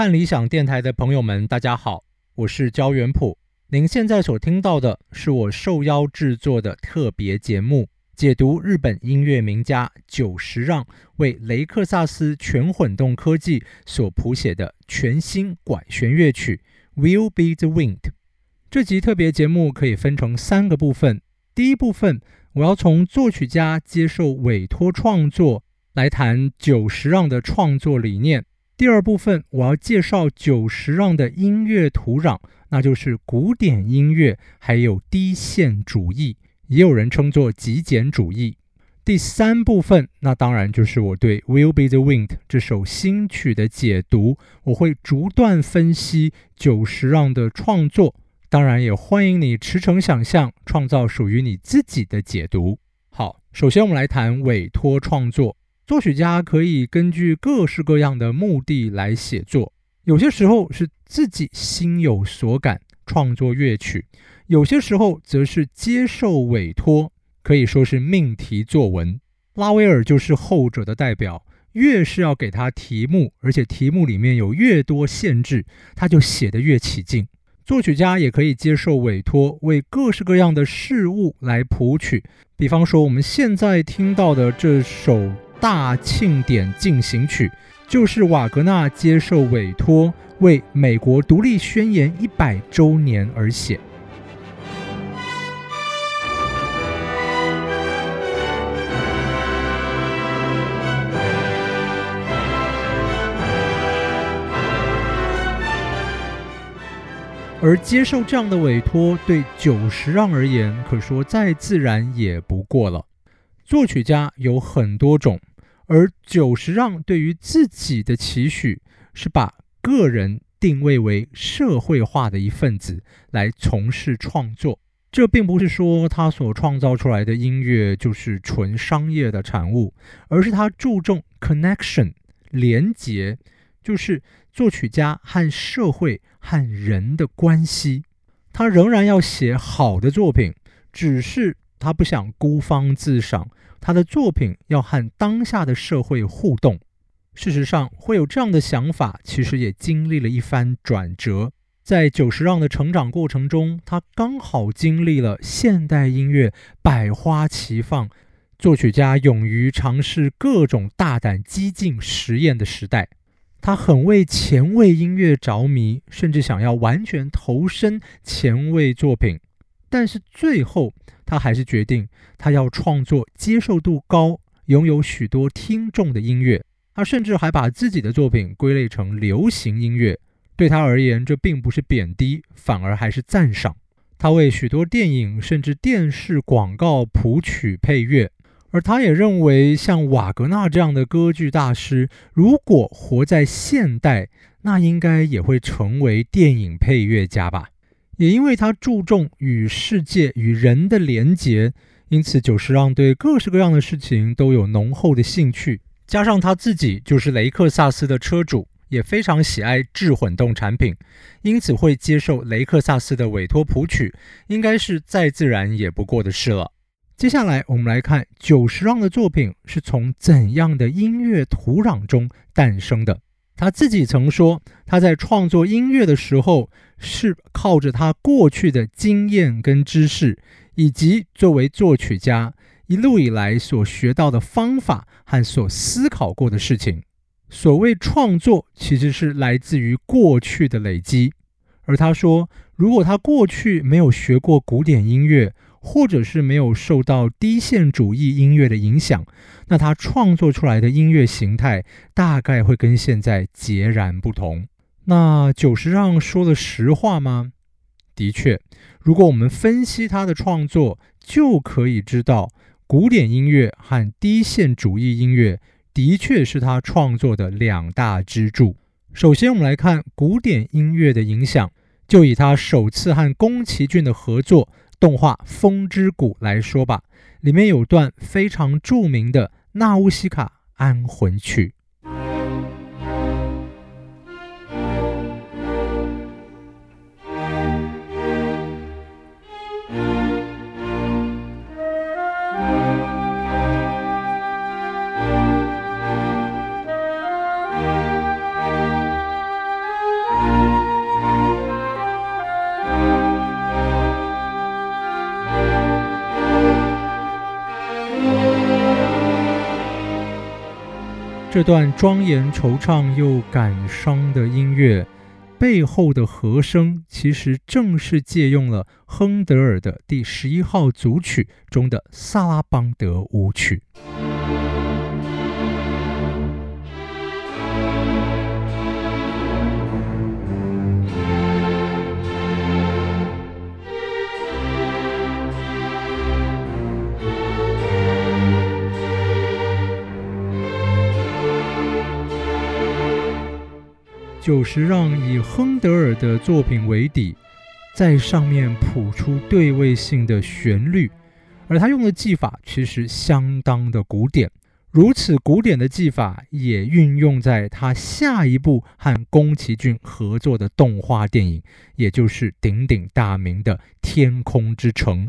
看理想电台的朋友们，大家好，我是焦元溥。您现在所听到的是我受邀制作的特别节目，解读日本音乐名家久石让为雷克萨斯全混动科技所谱写的全新管弦乐曲《Will Be the Wind》。这集特别节目可以分成三个部分。第一部分，我要从作曲家接受委托创作来谈久石让的创作理念。第二部分，我要介绍久石让的音乐土壤，那就是古典音乐，还有低线主义，也有人称作极简主义。第三部分，那当然就是我对《Will Be the Wind》这首新曲的解读，我会逐段分析久石让的创作，当然也欢迎你驰骋想象，创造属于你自己的解读。好，首先我们来谈委托创作。作曲家可以根据各式各样的目的来写作，有些时候是自己心有所感创作乐曲，有些时候则是接受委托，可以说是命题作文。拉威尔就是后者的代表，越是要给他题目，而且题目里面有越多限制，他就写得越起劲。作曲家也可以接受委托，为各式各样的事物来谱曲，比方说我们现在听到的这首。大庆典进行曲就是瓦格纳接受委托为美国独立宣言一百周年而写，而接受这样的委托，对久石让而言，可说再自然也不过了。作曲家有很多种。而久石让对于自己的期许是把个人定位为社会化的一份子来从事创作。这并不是说他所创造出来的音乐就是纯商业的产物，而是他注重 connection 连结，就是作曲家和社会和人的关系。他仍然要写好的作品，只是他不想孤芳自赏。他的作品要和当下的社会互动。事实上，会有这样的想法，其实也经历了一番转折。在久石让的成长过程中，他刚好经历了现代音乐百花齐放、作曲家勇于尝试各种大胆激进实验的时代。他很为前卫音乐着迷，甚至想要完全投身前卫作品。但是最后，他还是决定，他要创作接受度高、拥有许多听众的音乐。他甚至还把自己的作品归类成流行音乐。对他而言，这并不是贬低，反而还是赞赏。他为许多电影甚至电视广告谱曲配乐，而他也认为，像瓦格纳这样的歌剧大师，如果活在现代，那应该也会成为电影配乐家吧。也因为他注重与世界与人的连结，因此久石让对各式各样的事情都有浓厚的兴趣。加上他自己就是雷克萨斯的车主，也非常喜爱智混动产品，因此会接受雷克萨斯的委托谱曲，应该是再自然也不过的事了。接下来我们来看久石让的作品是从怎样的音乐土壤中诞生的。他自己曾说，他在创作音乐的时候，是靠着他过去的经验跟知识，以及作为作曲家一路以来所学到的方法和所思考过的事情。所谓创作，其实是来自于过去的累积。而他说，如果他过去没有学过古典音乐，或者是没有受到低线主义音乐的影响，那他创作出来的音乐形态大概会跟现在截然不同。那久石让说了实话吗？的确，如果我们分析他的创作，就可以知道，古典音乐和低线主义音乐的确是他创作的两大支柱。首先，我们来看古典音乐的影响，就以他首次和宫崎骏的合作。动画《风之谷》来说吧，里面有段非常著名的《纳乌西卡安魂曲》。这段庄严惆怅又感伤的音乐背后的和声，其实正是借用了亨德尔的第十一号组曲中的萨拉邦德舞曲。就是让以亨德尔的作品为底，在上面谱出对位性的旋律，而他用的技法其实相当的古典。如此古典的技法也运用在他下一部和宫崎骏合作的动画电影，也就是鼎鼎大名的《天空之城》。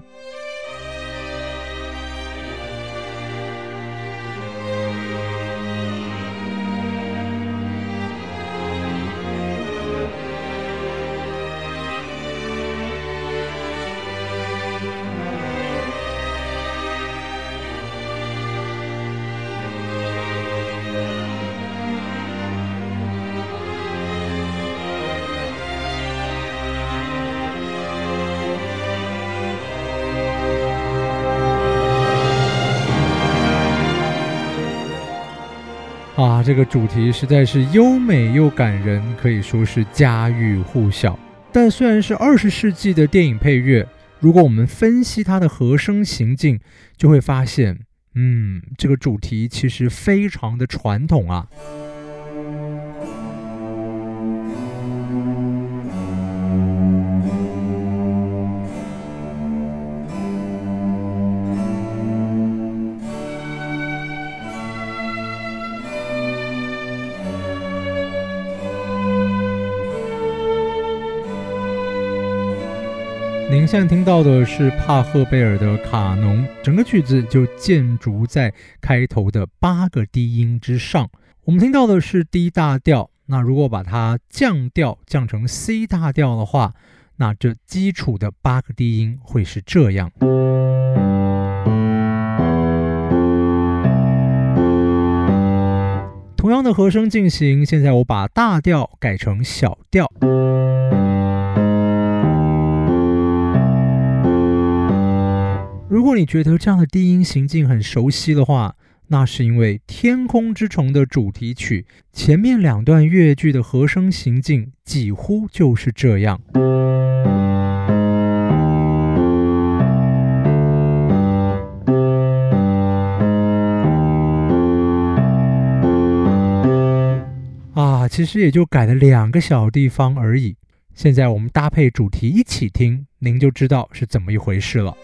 这个主题实在是优美又感人，可以说是家喻户晓。但虽然是二十世纪的电影配乐，如果我们分析它的和声行径，就会发现，嗯，这个主题其实非常的传统啊。您现在听到的是帕赫贝尔的卡农，整个曲子就建筑在开头的八个低音之上。我们听到的是 D 大调，那如果把它降调降成 C 大调的话，那这基础的八个低音会是这样。同样的和声进行，现在我把大调改成小调。如果你觉得这样的低音行进很熟悉的话，那是因为《天空之城》的主题曲前面两段乐句的和声行进几乎就是这样。啊，其实也就改了两个小地方而已。现在我们搭配主题一起听，您就知道是怎么一回事了。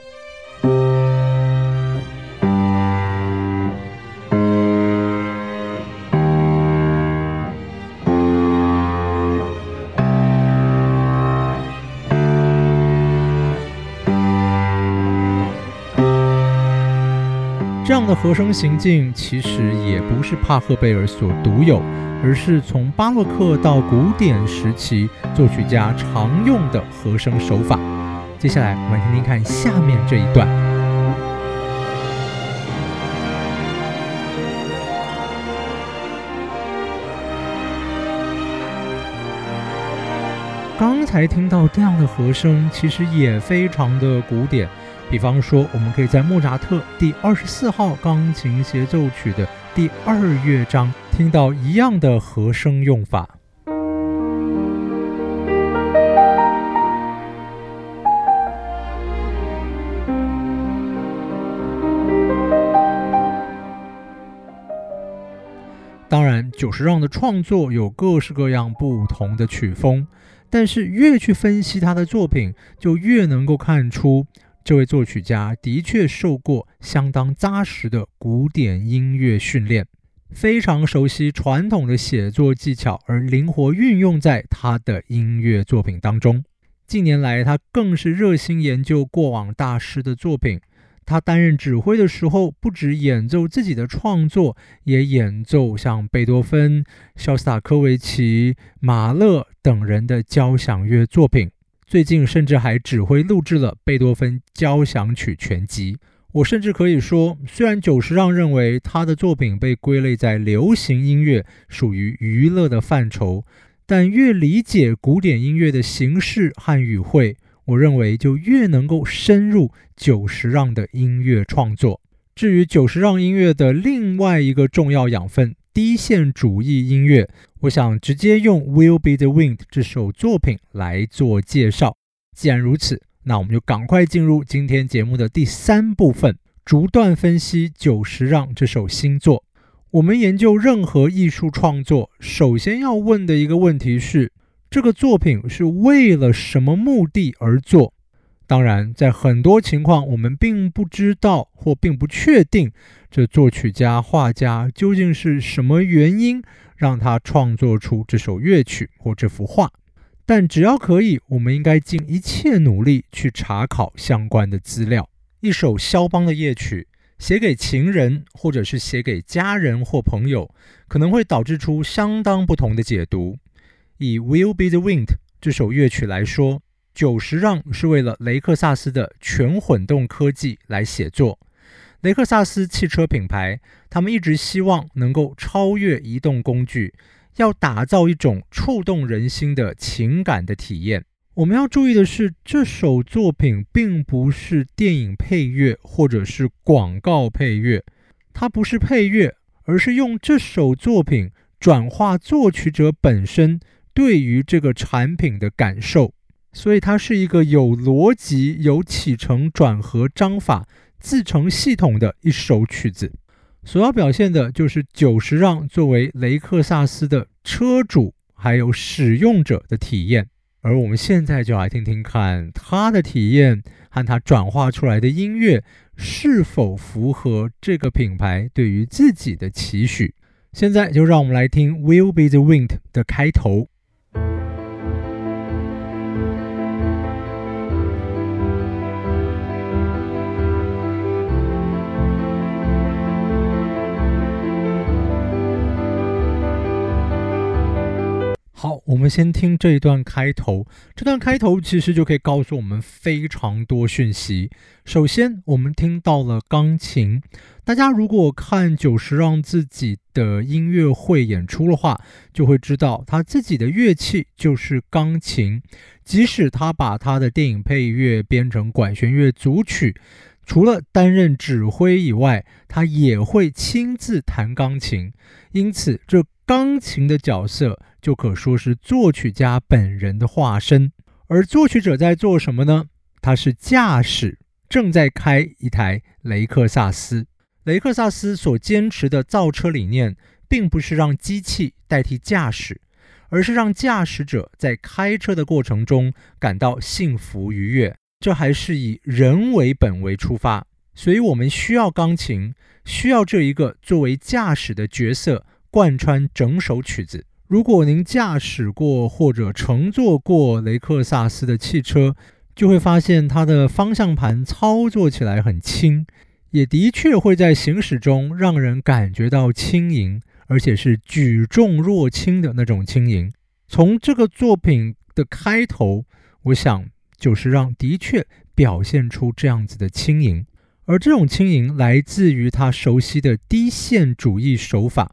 的和声行进其实也不是帕赫贝尔所独有，而是从巴洛克到古典时期作曲家常用的和声手法。接下来，我们听听看下面这一段。刚才听到这样的和声，其实也非常的古典。比方说，我们可以在莫扎特第二十四号钢琴协奏曲的第二乐章听到一样的和声用法。当然，久石让的创作有各式各样不同的曲风，但是越去分析他的作品，就越能够看出这位作曲家的确受过相当扎实的古典音乐训练，非常熟悉传统的写作技巧，而灵活运用在他的音乐作品当中。近年来，他更是热心研究过往大师的作品。他担任指挥的时候，不止演奏自己的创作，也演奏像贝多芬、肖斯塔科维奇、马勒等人的交响乐作品。最近甚至还指挥录制了贝多芬交响曲全集。我甚至可以说，虽然久石让认为他的作品被归类在流行音乐，属于娱乐的范畴，但越理解古典音乐的形式和语汇，我认为就越能够深入久石让的音乐创作。至于久石让音乐的另外一个重要养分——低线主义音乐，我想直接用《Will Be the Wind》这首作品来做介绍。既然如此，那我们就赶快进入今天节目的第三部分，逐段分析久石让这首新作。我们研究任何艺术创作，首先要问的一个问题是：这个作品是为了什么目的而做？当然，在很多情况，我们并不知道或并不确定这作曲家、画家究竟是什么原因让他创作出这首乐曲或这幅画。但只要可以，我们应该尽一切努力去查考相关的资料。一首肖邦的夜曲，写给情人，或者是写给家人或朋友，可能会导致出相当不同的解读。以《Will Be the Wind》这首乐曲来说，久石让是为了雷克萨斯的全混动科技来写作。雷克萨斯汽车品牌，他们一直希望能够超越移动工具。要打造一种触动人心的情感的体验。我们要注意的是，这首作品并不是电影配乐或者是广告配乐，它不是配乐，而是用这首作品转化作曲者本身对于这个产品的感受。所以，它是一个有逻辑、有起承转合章法、自成系统的一首曲子。所要表现的就是久石让作为雷克萨斯的车主还有使用者的体验，而我们现在就来听听看他的体验和他转化出来的音乐是否符合这个品牌对于自己的期许。现在就让我们来听《Will Be the Wind》的开头。好，我们先听这一段开头。这段开头其实就可以告诉我们非常多讯息。首先，我们听到了钢琴。大家如果看久石让自己的音乐会演出的话，就会知道他自己的乐器就是钢琴。即使他把他的电影配乐编成管弦乐组曲，除了担任指挥以外，他也会亲自弹钢琴。因此，这钢琴的角色。就可说是作曲家本人的化身，而作曲者在做什么呢？他是驾驶，正在开一台雷克萨斯。雷克萨斯所坚持的造车理念，并不是让机器代替驾驶，而是让驾驶者在开车的过程中感到幸福愉悦。这还是以人为本为出发，所以我们需要钢琴，需要这一个作为驾驶的角色贯穿整首曲子。如果您驾驶过或者乘坐过雷克萨斯的汽车，就会发现它的方向盘操作起来很轻，也的确会在行驶中让人感觉到轻盈，而且是举重若轻的那种轻盈。从这个作品的开头，我想就是让的确表现出这样子的轻盈，而这种轻盈来自于他熟悉的低线主义手法。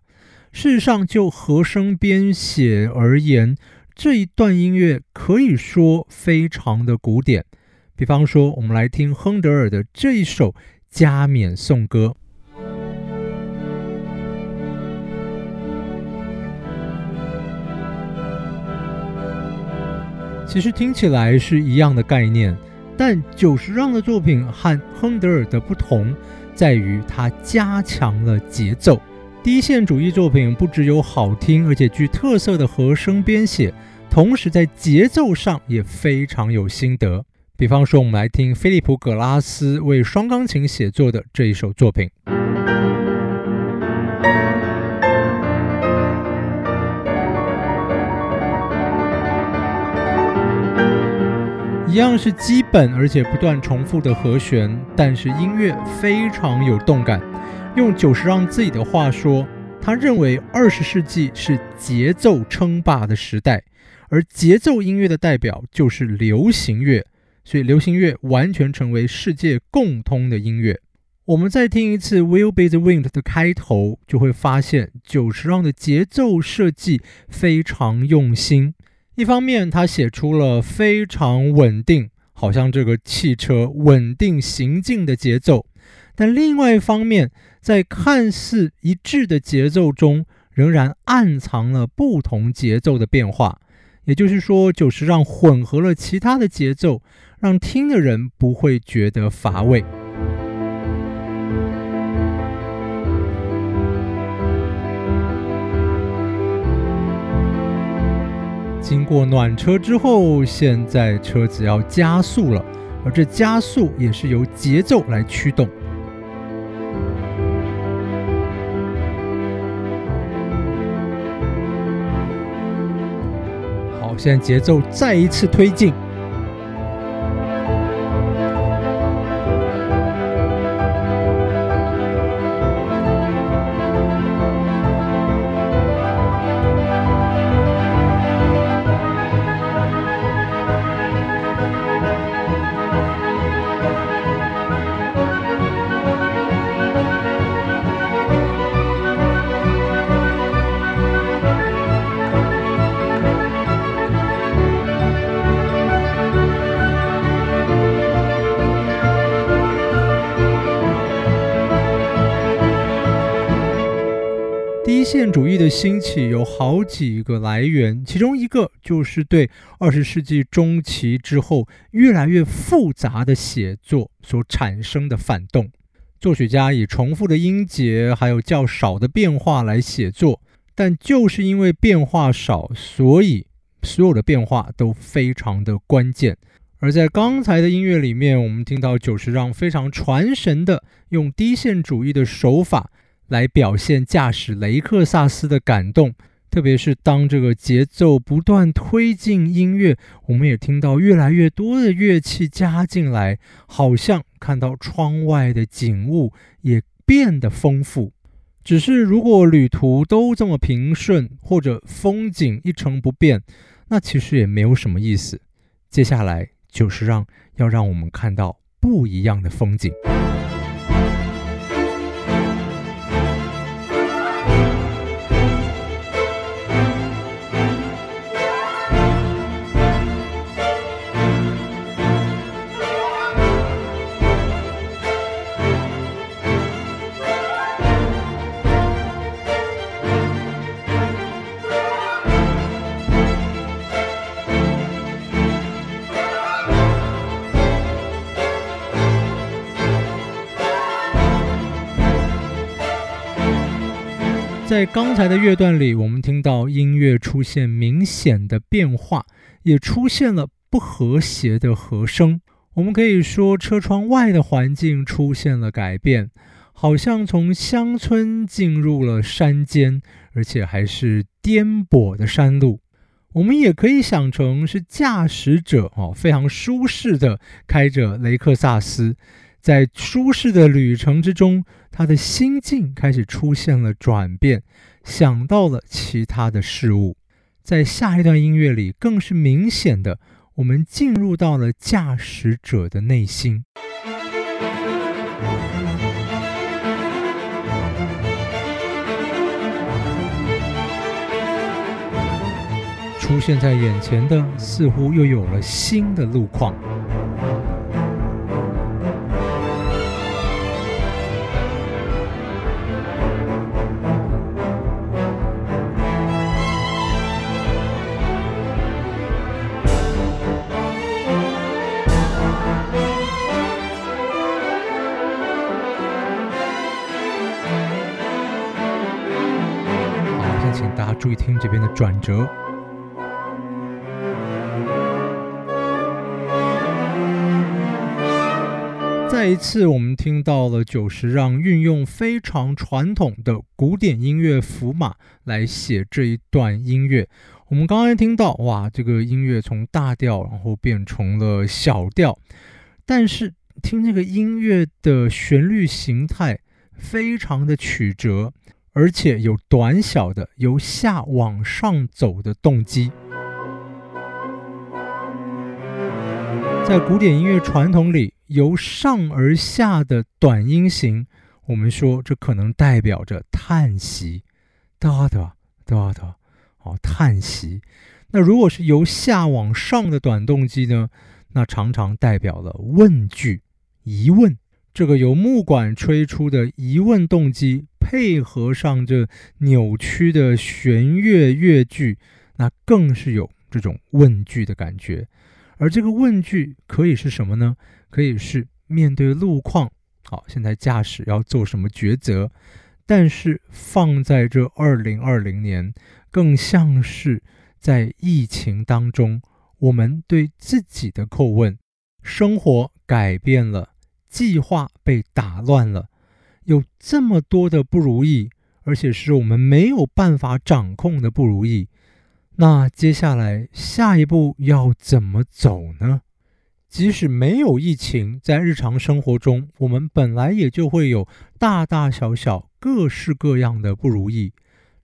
事实上，就和声编写而言，这一段音乐可以说非常的古典。比方说，我们来听亨德尔的这一首加冕颂歌。其实听起来是一样的概念，但久石让的作品和亨德尔的不同，在于他加强了节奏。低线主义作品不只有好听，而且具特色的和声编写，同时在节奏上也非常有心得。比方说，我们来听菲利普·葛拉斯为双钢琴写作的这一首作品，一样是基本而且不断重复的和弦，但是音乐非常有动感。用久石让自己的话说，他认为二十世纪是节奏称霸的时代，而节奏音乐的代表就是流行乐，所以流行乐完全成为世界共通的音乐。我们再听一次《Will Be the Wind》的开头，就会发现久石让的节奏设计非常用心。一方面，他写出了非常稳定，好像这个汽车稳定行进的节奏；但另外一方面，在看似一致的节奏中，仍然暗藏了不同节奏的变化。也就是说，久石让混合了其他的节奏，让听的人不会觉得乏味。经过暖车之后，现在车子要加速了，而这加速也是由节奏来驱动。现在节奏再一次推进。兴起有好几个来源，其中一个就是对二十世纪中期之后越来越复杂的写作所产生的反动。作曲家以重复的音节还有较少的变化来写作，但就是因为变化少，所以所有的变化都非常的关键。而在刚才的音乐里面，我们听到久石让非常传神的用低线主义的手法。来表现驾驶雷克萨斯的感动，特别是当这个节奏不断推进，音乐我们也听到越来越多的乐器加进来，好像看到窗外的景物也变得丰富。只是如果旅途都这么平顺，或者风景一成不变，那其实也没有什么意思。接下来就是让要让我们看到不一样的风景。在刚才的乐段里，我们听到音乐出现明显的变化，也出现了不和谐的和声。我们可以说，车窗外的环境出现了改变，好像从乡村进入了山间，而且还是颠簸的山路。我们也可以想成是驾驶者哦，非常舒适的开着雷克萨斯。在舒适的旅程之中，他的心境开始出现了转变，想到了其他的事物。在下一段音乐里，更是明显的，我们进入到了驾驶者的内心。出现在眼前的，似乎又有了新的路况。转折。再一次，我们听到了久石让运用非常传统的古典音乐符码来写这一段音乐。我们刚才听到，哇，这个音乐从大调然后变成了小调，但是听这个音乐的旋律形态非常的曲折。而且有短小的由下往上走的动机。在古典音乐传统里，由上而下的短音型，我们说这可能代表着叹息，哒哒哒哒，哦，叹息。那如果是由下往上的短动机呢？那常常代表了问句、疑问。这个由木管吹出的疑问动机，配合上这扭曲的弦乐乐句，那更是有这种问句的感觉。而这个问句可以是什么呢？可以是面对路况，好，现在驾驶要做什么抉择？但是放在这二零二零年，更像是。在疫情当中，我们对自己的叩问：生活改变了，计划被打乱了，有这么多的不如意，而且是我们没有办法掌控的不如意。那接下来下一步要怎么走呢？即使没有疫情，在日常生活中，我们本来也就会有大大小小、各式各样的不如意。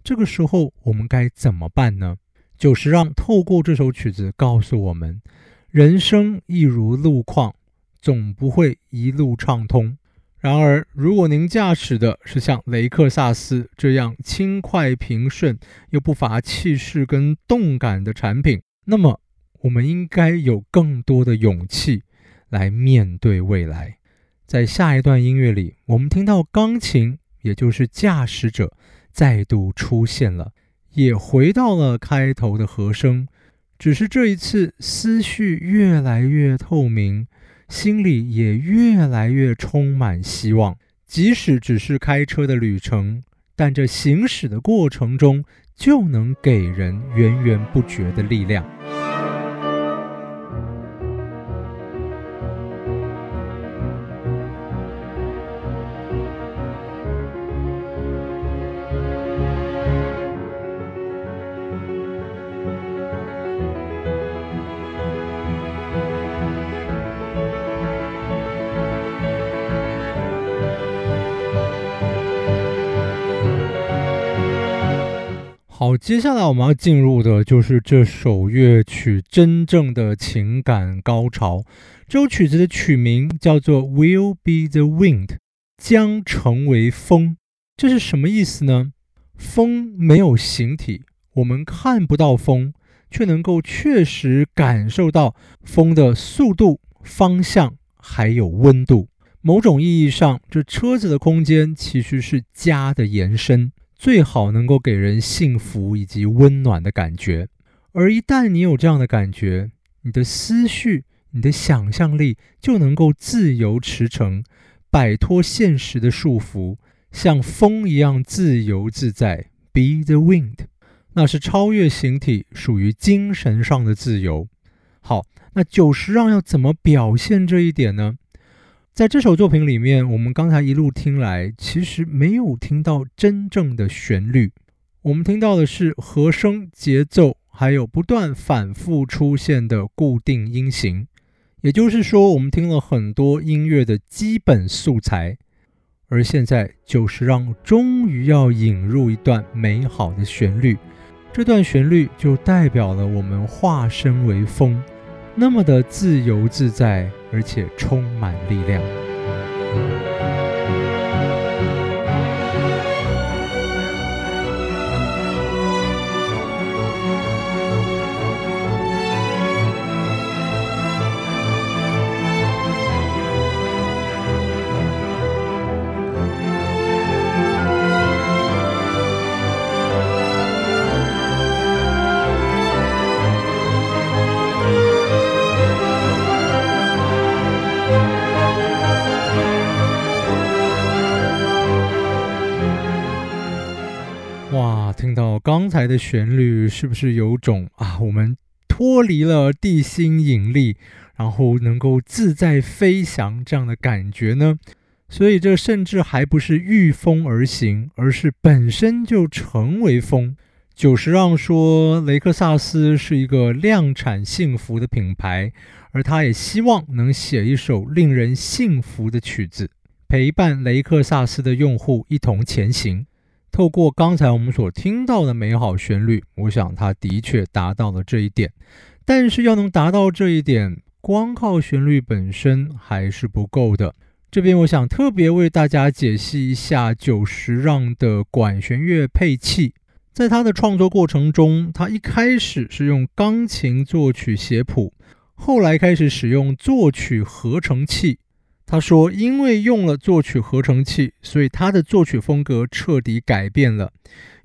这个时候，我们该怎么办呢？久石让透过这首曲子告诉我们：人生亦如路况，总不会一路畅通。然而，如果您驾驶的是像雷克萨斯这样轻快平顺又不乏气势跟动感的产品，那么我们应该有更多的勇气来面对未来。在下一段音乐里，我们听到钢琴，也就是驾驶者，再度出现了。也回到了开头的和声，只是这一次思绪越来越透明，心里也越来越充满希望。即使只是开车的旅程，但这行驶的过程中就能给人源源不绝的力量。好，接下来我们要进入的就是这首乐曲真正的情感高潮。这首曲子的曲名叫做《Will Be the Wind》，将成为风。这是什么意思呢？风没有形体，我们看不到风，却能够确实感受到风的速度、方向还有温度。某种意义上，这车子的空间其实是家的延伸。最好能够给人幸福以及温暖的感觉，而一旦你有这样的感觉，你的思绪、你的想象力就能够自由驰骋，摆脱现实的束缚，像风一样自由自在。Be the wind，那是超越形体，属于精神上的自由。好，那久石让要怎么表现这一点呢？在这首作品里面，我们刚才一路听来，其实没有听到真正的旋律，我们听到的是和声、节奏，还有不断反复出现的固定音型。也就是说，我们听了很多音乐的基本素材，而现在就是让终于要引入一段美好的旋律，这段旋律就代表了我们化身为风。那么的自由自在，而且充满力量。刚才的旋律，是不是有种啊，我们脱离了地心引力，然后能够自在飞翔这样的感觉呢？所以这甚至还不是御风而行，而是本身就成为风。久石让说，雷克萨斯是一个量产幸福的品牌，而他也希望能写一首令人幸福的曲子，陪伴雷克萨斯的用户一同前行。透过刚才我们所听到的美好旋律，我想它的确达到了这一点。但是要能达到这一点，光靠旋律本身还是不够的。这边我想特别为大家解析一下久石让的管弦乐配器。在他的创作过程中，他一开始是用钢琴作曲写谱，后来开始使用作曲合成器。他说，因为用了作曲合成器，所以他的作曲风格彻底改变了。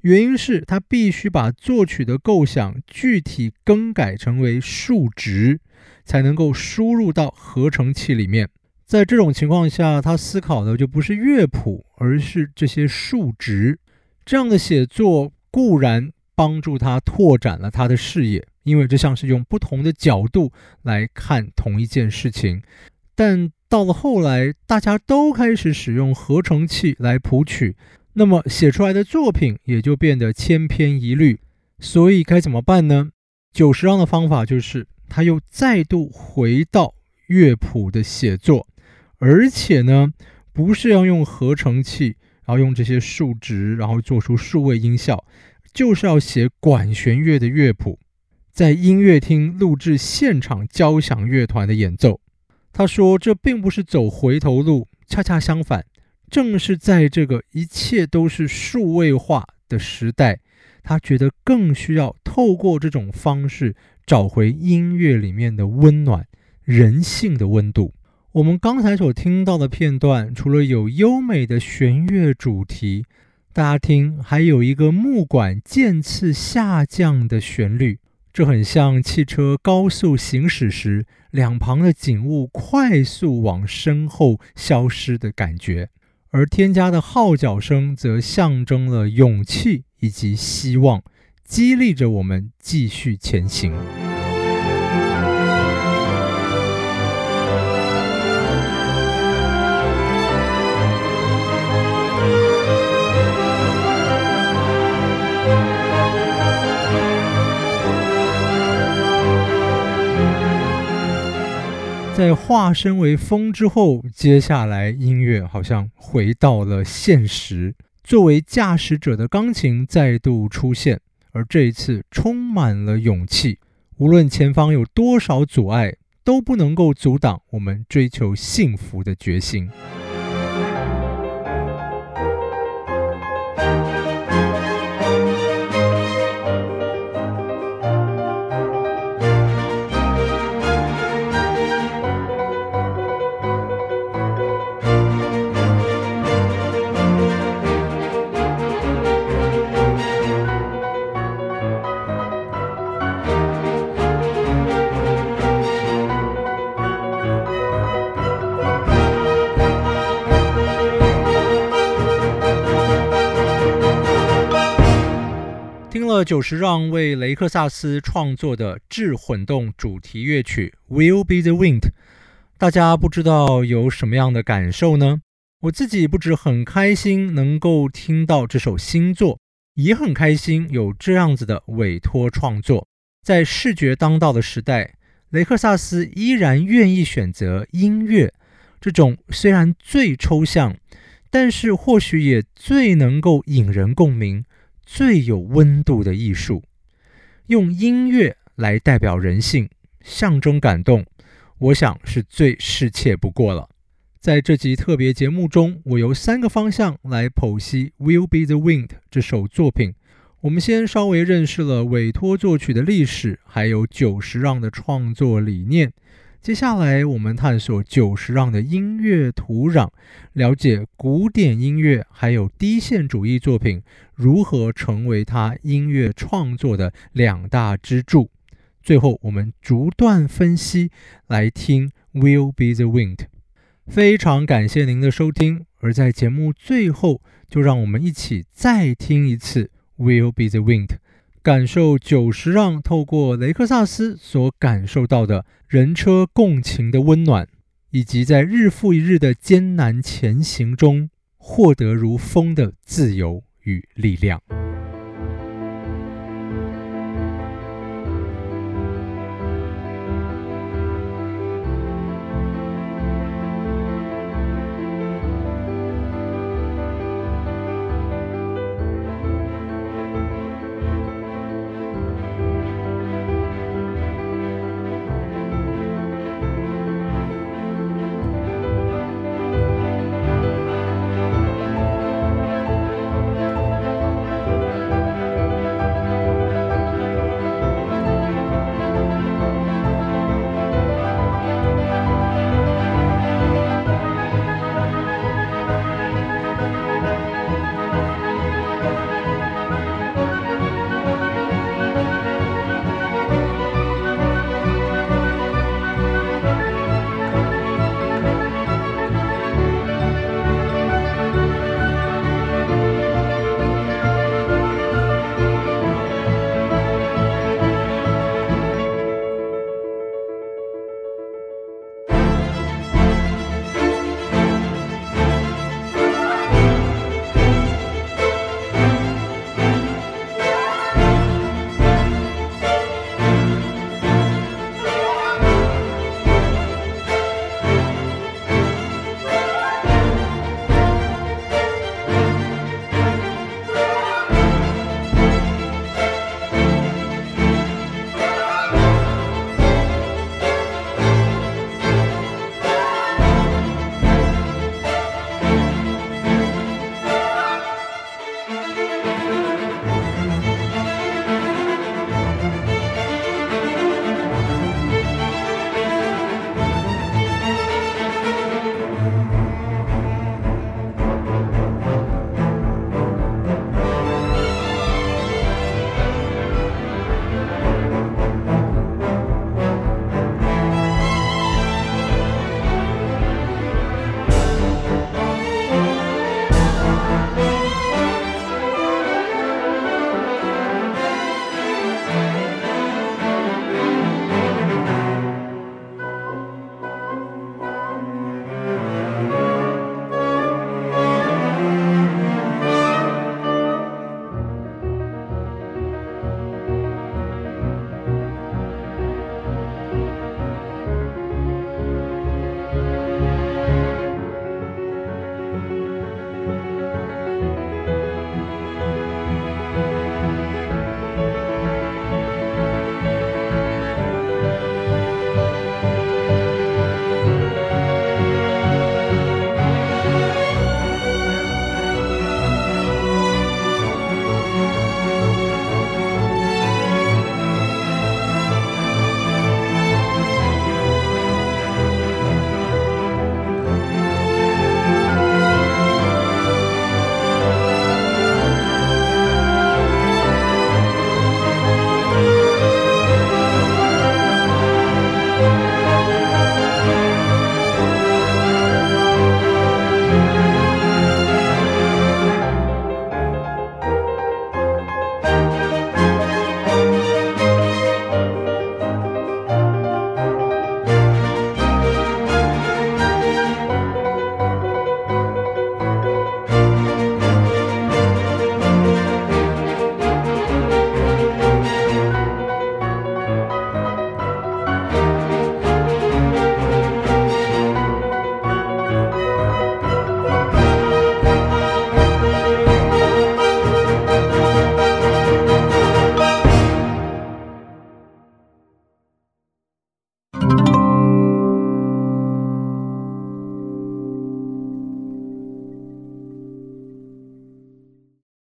原因是他必须把作曲的构想具体更改成为数值，才能够输入到合成器里面。在这种情况下，他思考的就不是乐谱，而是这些数值。这样的写作固然帮助他拓展了他的视野，因为这像是用不同的角度来看同一件事情。但到了后来，大家都开始使用合成器来谱曲，那么写出来的作品也就变得千篇一律。所以该怎么办呢？久石让的方法就是，他又再度回到乐谱的写作。而且呢，不是要用合成器，然后用这些数值，然后做出数位音效，就是要写管弦乐的乐谱，在音乐厅录制现场交响乐团的演奏。他说，这并不是走回头路，恰恰相反，正是在这个一切都是数位化的时代，他觉得更需要透过这种方式找回音乐里面的温暖、人性的温度。我们刚才所听到的片段，除了有优美的弦乐主题，大家听，还有一个木管渐次下降的旋律，这很像汽车高速行驶时，两旁的景物快速往身后消失的感觉。而添加的号角声则象征了勇气以及希望，激励着我们继续前行。在化身为风之后，接下来音乐好像回到了现实。作为驾驶者的钢琴再度出现，而这一次充满了勇气。无论前方有多少阻碍，都不能够阻挡我们追求幸福的决心。久石让为雷克萨斯创作的智混动主题乐曲《Will Be the Wind》，大家不知道有什么样的感受呢？我自己不止很开心能够听到这首新作，也很开心有这样子的委托创作。在视觉当道的时代，雷克萨斯依然愿意选择音乐这种虽然最抽象，但是或许也最能够引人共鸣。最有温度的艺术，用音乐来代表人性，象征感动，我想是最适切不过了。在这集特别节目中，我由三个方向来剖析《Will Be the Wind》这首作品。我们先稍微认识了委托作曲的历史，还有久石让的创作理念。接下来，我们探索久石让的音乐土壤，了解古典音乐还有低线主义作品如何成为他音乐创作的两大支柱。最后，我们逐段分析，来听《Will Be the Wind》。非常感谢您的收听，而在节目最后，就让我们一起再听一次《Will Be the Wind》。感受久石让透过雷克萨斯所感受到的人车共情的温暖，以及在日复一日的艰难前行中获得如风的自由与力量。